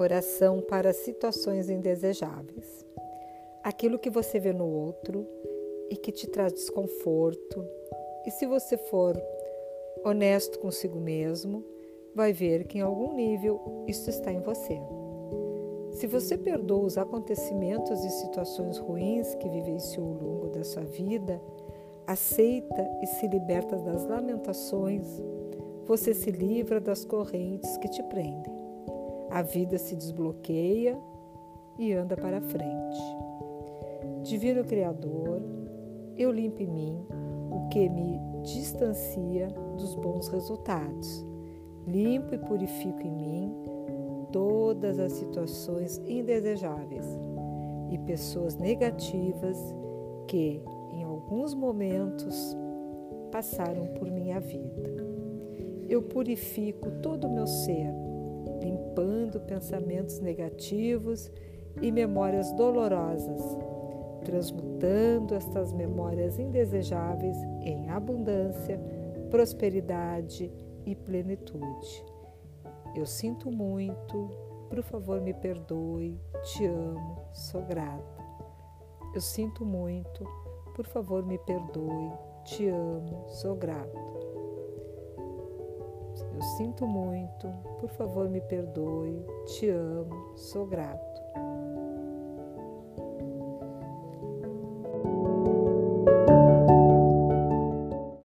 Oração para situações indesejáveis. Aquilo que você vê no outro e que te traz desconforto. E se você for honesto consigo mesmo, vai ver que em algum nível isso está em você. Se você perdoa os acontecimentos e situações ruins que vivenciou ao longo da sua vida, aceita e se liberta das lamentações, você se livra das correntes que te prendem. A vida se desbloqueia e anda para frente. Divino Criador, eu limpo em mim o que me distancia dos bons resultados. Limpo e purifico em mim todas as situações indesejáveis e pessoas negativas que, em alguns momentos, passaram por minha vida. Eu purifico todo o meu ser pensamentos negativos e memórias dolorosas, transmutando estas memórias indesejáveis em abundância, prosperidade e plenitude. Eu sinto muito, por favor me perdoe, te amo, sou grata. Eu sinto muito, por favor me perdoe, te amo, sou grato. Eu sinto muito, por favor me perdoe, te amo, sou grato.